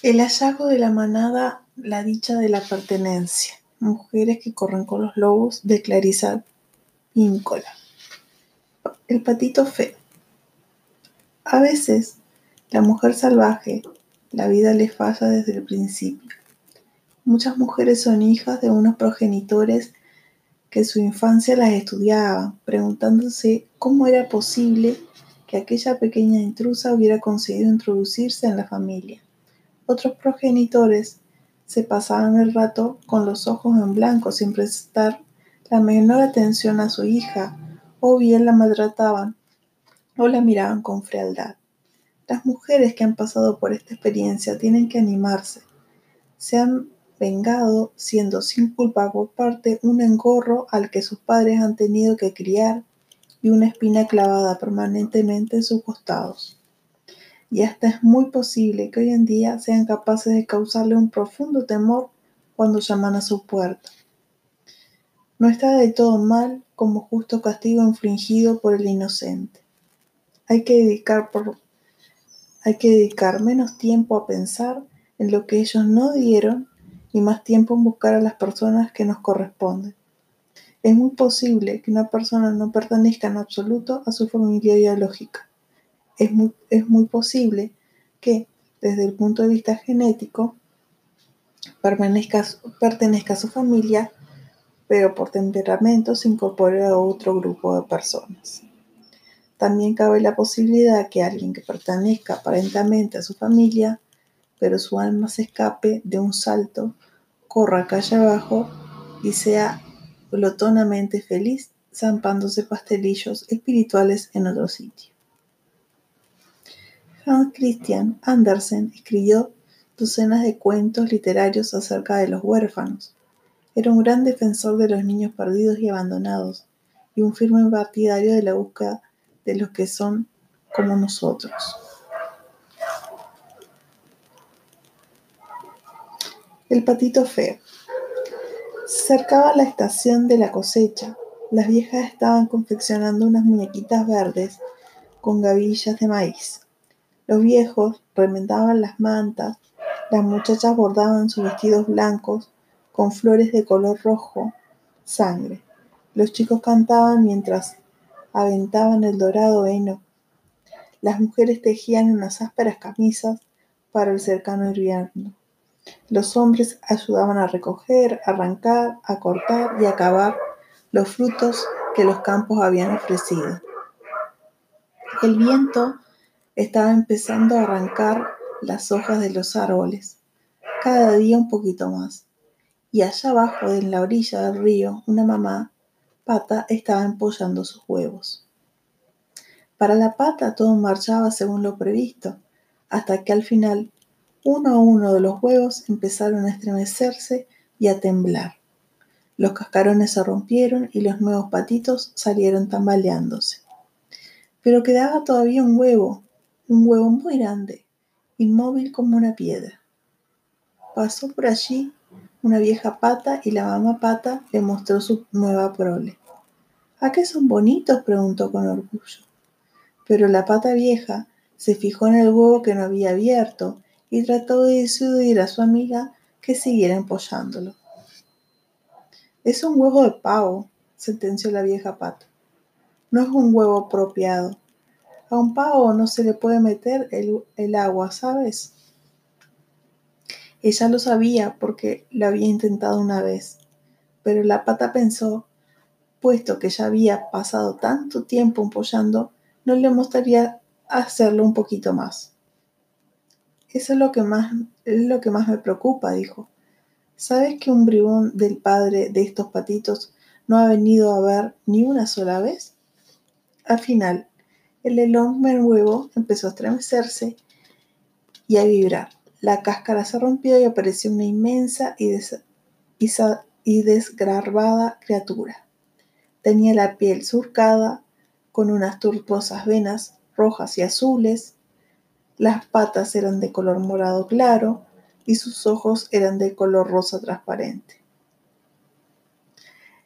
El hallazgo de la manada, la dicha de la pertenencia. Mujeres que corren con los lobos de Clarisa Píncola. El patito feo. A veces, la mujer salvaje, la vida le falla desde el principio. Muchas mujeres son hijas de unos progenitores que su infancia las estudiaban, preguntándose cómo era posible que aquella pequeña intrusa hubiera conseguido introducirse en la familia. Otros progenitores se pasaban el rato con los ojos en blanco sin prestar la menor atención a su hija, o bien la maltrataban o la miraban con frialdad. Las mujeres que han pasado por esta experiencia tienen que animarse. Se han vengado siendo sin culpa por parte un engorro al que sus padres han tenido que criar y una espina clavada permanentemente en sus costados. Y hasta es muy posible que hoy en día sean capaces de causarle un profundo temor cuando llaman a su puerta. No está de todo mal como justo castigo infligido por el inocente. Hay que dedicar, hay que dedicar menos tiempo a pensar en lo que ellos no dieron y más tiempo en buscar a las personas que nos corresponden. Es muy posible que una persona no pertenezca en absoluto a su familia biológica. Es muy, es muy posible que, desde el punto de vista genético, pertenezca, pertenezca a su familia, pero por temperamento se incorpore a otro grupo de personas. También cabe la posibilidad que alguien que pertenezca aparentemente a su familia, pero su alma se escape de un salto, corra calle abajo y sea glotonamente feliz zampándose pastelillos espirituales en otro sitio. Hans Christian Andersen escribió docenas de cuentos literarios acerca de los huérfanos. Era un gran defensor de los niños perdidos y abandonados y un firme partidario de la búsqueda de los que son como nosotros. El patito feo. Se acercaba la estación de la cosecha. Las viejas estaban confeccionando unas muñequitas verdes con gavillas de maíz. Los viejos remendaban las mantas, las muchachas bordaban sus vestidos blancos con flores de color rojo, sangre. Los chicos cantaban mientras aventaban el dorado heno. Las mujeres tejían unas ásperas camisas para el cercano invierno. Los hombres ayudaban a recoger, arrancar, a cortar y a cavar los frutos que los campos habían ofrecido. El viento estaba empezando a arrancar las hojas de los árboles, cada día un poquito más. Y allá abajo, en la orilla del río, una mamá pata estaba empollando sus huevos. Para la pata todo marchaba según lo previsto, hasta que al final uno a uno de los huevos empezaron a estremecerse y a temblar. Los cascarones se rompieron y los nuevos patitos salieron tambaleándose. Pero quedaba todavía un huevo, un huevo muy grande, inmóvil como una piedra. Pasó por allí una vieja pata y la mamá pata le mostró su nueva prole. ¿A qué son bonitos? preguntó con orgullo. Pero la pata vieja se fijó en el huevo que no había abierto y trató de disuadir a su amiga que siguiera empollándolo. Es un huevo de pavo, sentenció la vieja pata. No es un huevo apropiado. A un pavo no se le puede meter el, agua, ¿sabes? Ella lo sabía porque lo había intentado una vez, pero la pata pensó, puesto que ya había pasado tanto tiempo empollando, no le gustaría hacerlo un poquito más. Eso es lo que más, es lo que más me preocupa, dijo. ¿Sabes que un bribón del padre de estos patitos no ha venido a ver ni una sola vez? Al final, el enorme huevo empezó a estremecerse y a vibrar. La cáscara se rompió y apareció una inmensa y, des desgarbada criatura. Tenía la piel surcada con unas turposas venas rojas y azules, las patas eran de color morado claro y sus ojos eran de color rosa transparente.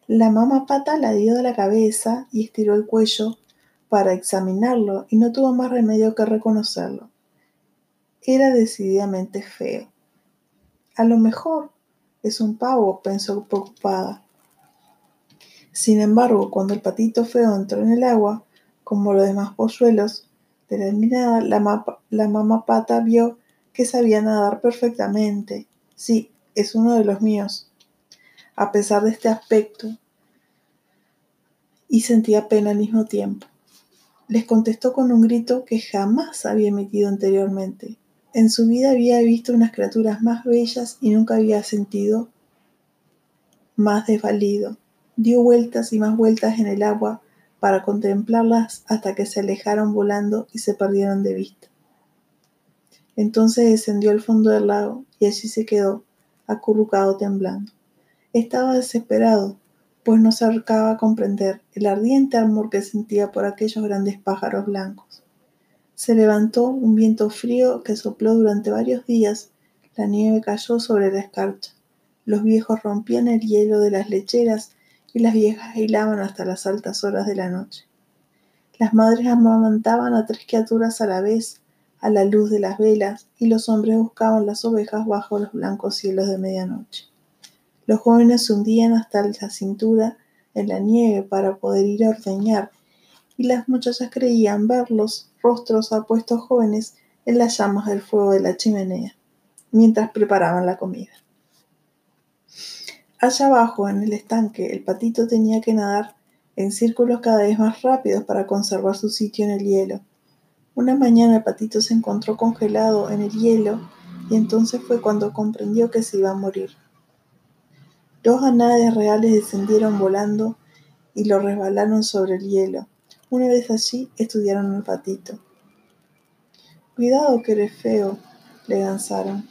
La mamá pata la dio de la cabeza y estiró el cuello para examinarlo y no tuvo más remedio que reconocerlo. era decididamente feo. A lo mejor es un pavo, pensó preocupada. Sin embargo, cuando el patito feo entró en el agua, como los demás polluelos de la mirada, la, la mamá pata vio que sabía nadar perfectamente. Sí, es uno de los míos. A pesar de este aspecto, y sentía pena al mismo tiempo. Les contestó con un grito que jamás había emitido anteriormente. En su vida había visto unas criaturas más bellas y nunca había sentido más desvalido. Dio vueltas y más vueltas en el agua para contemplarlas hasta que se alejaron volando y se perdieron de vista. Entonces descendió al fondo del lago y allí se quedó, acurrucado temblando. Estaba desesperado, pues no se a comprender el ardiente amor que sentía por aquellos grandes pájaros blancos. Se levantó un viento frío que sopló durante varios días, la nieve cayó sobre la escarcha, los viejos rompían el hielo de las lecheras y las viejas hilaban hasta las altas horas de la noche. Las madres amamantaban a tres criaturas a la vez a la luz de las velas y los hombres buscaban las ovejas bajo los blancos cielos de medianoche. Los jóvenes se hundían hasta la cintura en la nieve para poder ir a ordeñar y las muchachas creían ver los rostros apuestos jóvenes en las llamas del fuego de la chimenea, mientras preparaban la comida. Allá abajo, en el estanque, el patito tenía que nadar en círculos cada vez más rápidos para conservar su sitio en el hielo. Una mañana el patito se encontró congelado en el hielo y entonces fue cuando comprendió que se iba a morir. Dos anadas reales descendieron volando y lo resbalaron sobre el hielo. Una vez allí estudiaron al patito. Cuidado que eres feo, le lanzaron.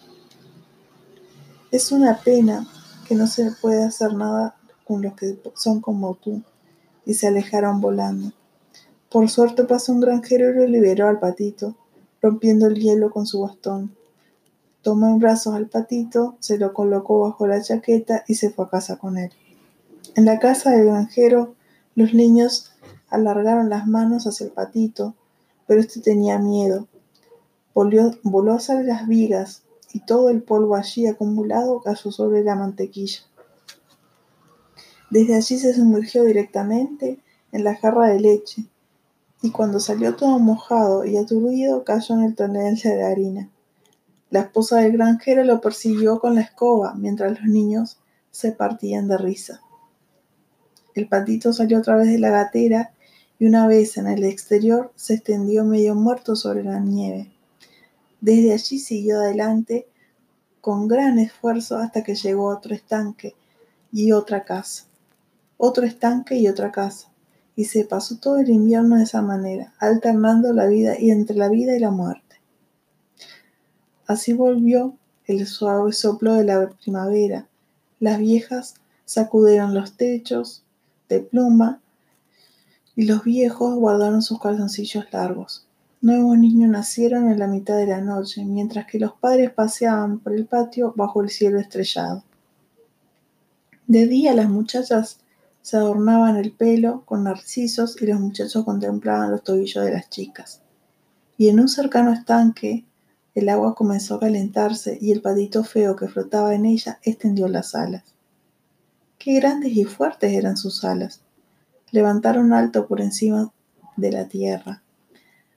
Es una pena, que no se puede hacer nada con los que son como tú, y se alejaron volando. Por suerte pasó un granjero y lo liberó al patito, rompiendo el hielo con su bastón. Tomó en brazos al patito, se lo colocó bajo la chaqueta y se fue a casa con él. En la casa del granjero, los niños alargaron las manos hacia el patito, pero este tenía miedo. Volvió, voló hacia las vigas, y todo el polvo allí acumulado cayó sobre la mantequilla. Desde allí se sumergió directamente en la jarra de leche, y cuando salió todo mojado y aturdido cayó en el tonel de harina. La esposa del granjero lo persiguió con la escoba mientras los niños se partían de risa. El patito salió otra vez de la gatera y una vez en el exterior se extendió medio muerto sobre la nieve. Desde allí siguió adelante con gran esfuerzo hasta que llegó a otro estanque y otra casa, otro estanque y otra casa, y se pasó todo el invierno de esa manera, alternando la vida y entre la vida y la muerte. Así volvió el suave soplo de la primavera. Las viejas sacudieron los techos de pluma y los viejos guardaron sus calzoncillos largos. Nuevos niños nacieron en la mitad de la noche, mientras que los padres paseaban por el patio bajo el cielo estrellado. De día las muchachas se adornaban el pelo con narcisos y los muchachos contemplaban los tobillos de las chicas. Y en un cercano estanque el agua comenzó a calentarse y el patito feo que flotaba en ella extendió las alas. Qué grandes y fuertes eran sus alas. Levantaron alto por encima de la tierra.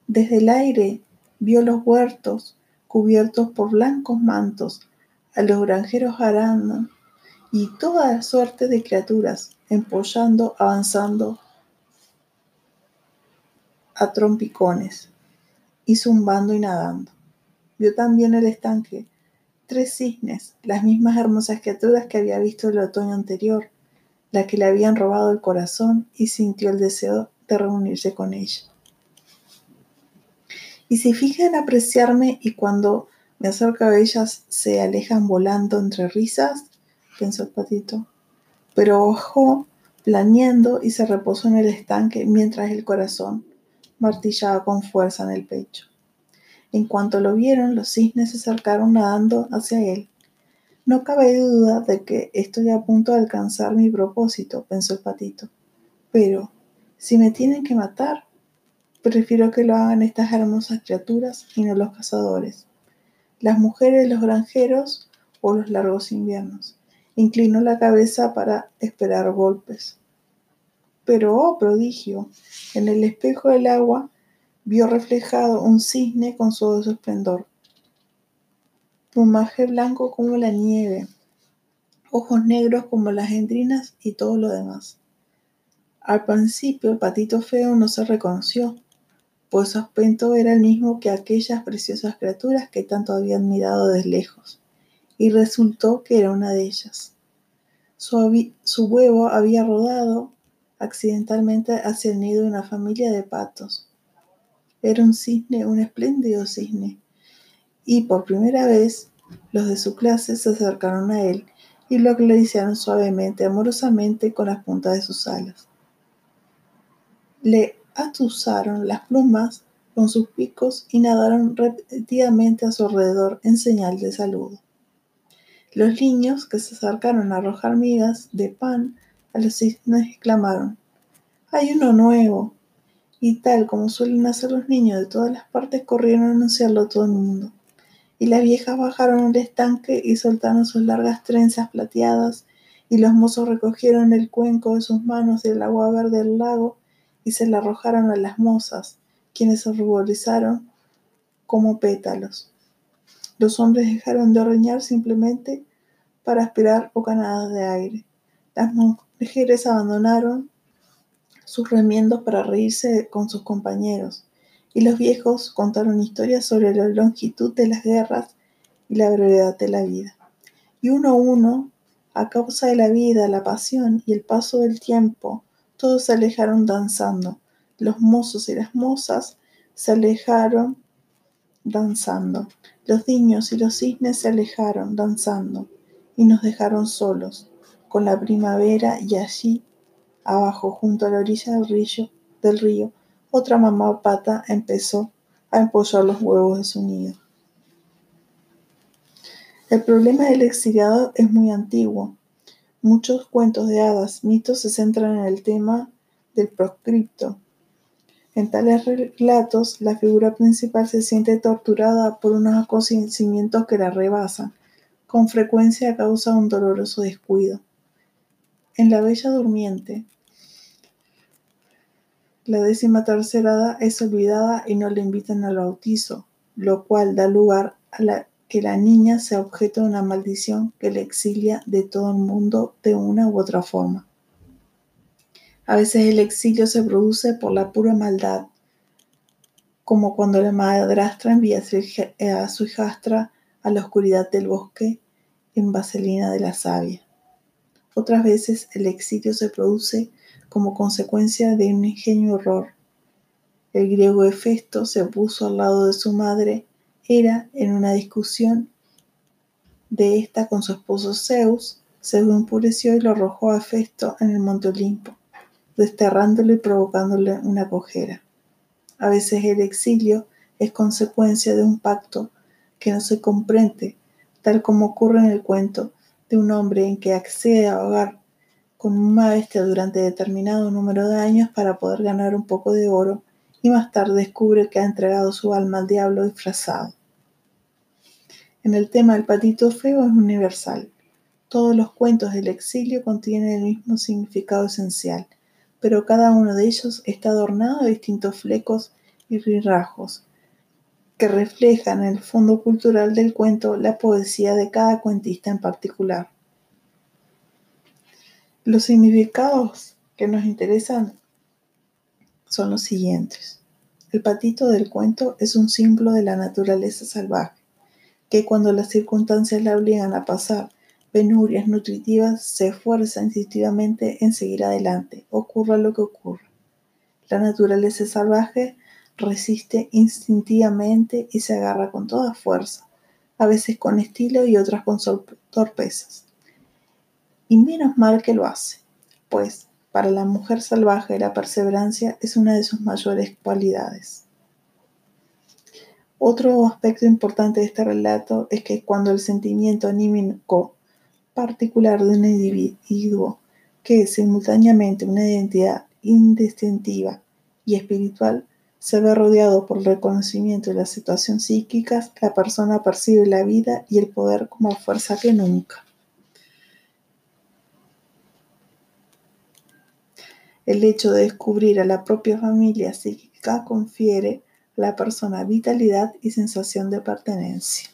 Desde el aire vio los huertos cubiertos por blancos mantos, a los granjeros arando y toda suerte de criaturas empollando, avanzando a trompicones y zumbando y nadando. Vio también el estanque tres cisnes, las mismas hermosas criaturas que había visto el otoño anterior, la que le habían robado el corazón y sintió el deseo de reunirse con ella. Y se fija en apreciarme y cuando me acerco a ellas se alejan volando entre risas, pensó el patito. Pero bajó planeando y se reposó en el estanque mientras el corazón martillaba con fuerza en el pecho. En cuanto lo vieron, los cisnes se acercaron nadando hacia él. No cabe duda de que estoy a punto de alcanzar mi propósito, pensó el patito. Pero, si me tienen que matar, Prefiero que lo hagan estas hermosas criaturas y no los cazadores. las mujeres, los granjeros o los largos inviernos. Inclinó la cabeza para esperar golpes. Pero, oh prodigio, en el espejo del agua vio reflejado un cisne con su esplendor. Plumaje blanco como la nieve, ojos negros como las endrinas y todo lo demás. Al principio el patito feo no se reconoció, pues su aspecto era el mismo que aquellas preciosas criaturas que tanto había admirado desde lejos, y resultó que era una de ellas. Su, su huevo había rodado accidentalmente hacia el nido de una familia de patos. Era un cisne, un espléndido cisne, y por primera vez los de su clase se acercaron a él y lo acariciaron suavemente, amorosamente con las puntas de sus alas. Le atusaron las plumas con sus picos y nadaron repetidamente a su alrededor en señal de saludo. Los niños que se acercaron a arrojar migas de pan a los cisnes exclamaron, ¡Hay uno nuevo! Y tal como suelen hacer los niños de todas las partes, corrieron a anunciarlo a todo el mundo. Y las viejas bajaron al estanque y soltaron sus largas trenzas plateadas, y los mozos recogieron el cuenco de sus manos del agua verde del lago y se la arrojaron a las mozas, quienes se ruborizaron como pétalos. Los hombres dejaron de ordeñar simplemente para aspirar bocanadas de aire. Las mujeres abandonaron sus remiendos para reírse con sus compañeros, y los viejos contaron historias sobre la longitud de las guerras y la brevedad de la vida. Y uno a uno, a causa de la vida, la pasión y el paso del tiempo, todos se alejaron danzando. Los mozos y las mozas se alejaron danzando. Los niños y los cisnes se alejaron danzando y nos dejaron solos, con la primavera y allí, abajo, junto a la orilla del río, otra mamá pata empezó a empollar los huevos de su nido. El problema del exiliado es muy antiguo. Muchos cuentos de hadas, mitos se centran en el tema del proscripto. En tales relatos, la figura principal se siente torturada por unos acontecimientos que la rebasan, con frecuencia a causa de un doloroso descuido. En La Bella Durmiente, la décima tercera hada es olvidada y no le invitan al bautizo, lo cual da lugar a la que la niña sea objeto de una maldición que le exilia de todo el mundo de una u otra forma. A veces el exilio se produce por la pura maldad, como cuando la madrastra envía a su hijastra a la oscuridad del bosque en vaselina de la savia. Otras veces el exilio se produce como consecuencia de un ingenuo error. El griego Hefesto se puso al lado de su madre era en una discusión de esta con su esposo Zeus, se enfureció y lo arrojó a Festo en el monte Olimpo, desterrándolo y provocándole una cojera. A veces el exilio es consecuencia de un pacto que no se comprende, tal como ocurre en el cuento de un hombre en que accede a ahogar con una bestia durante determinado número de años para poder ganar un poco de oro y más tarde descubre que ha entregado su alma al diablo disfrazado. En el tema del patito feo es universal. Todos los cuentos del exilio contienen el mismo significado esencial, pero cada uno de ellos está adornado de distintos flecos y rirrajos que reflejan en el fondo cultural del cuento la poesía de cada cuentista en particular. Los significados que nos interesan son los siguientes. El patito del cuento es un símbolo de la naturaleza salvaje, que cuando las circunstancias la obligan a pasar penurias nutritivas, se esfuerza instintivamente en seguir adelante, ocurra lo que ocurra. La naturaleza salvaje resiste instintivamente y se agarra con toda fuerza, a veces con estilo y otras con torpezas. Y menos mal que lo hace, pues para la mujer salvaje la perseverancia es una de sus mayores cualidades. Otro aspecto importante de este relato es que cuando el sentimiento anímico particular de un individuo, que es simultáneamente una identidad indistintiva y espiritual, se ve rodeado por el reconocimiento y la situación psíquicas, la persona percibe la vida y el poder como fuerza que nunca. El hecho de descubrir a la propia familia psíquica confiere a la persona vitalidad y sensación de pertenencia.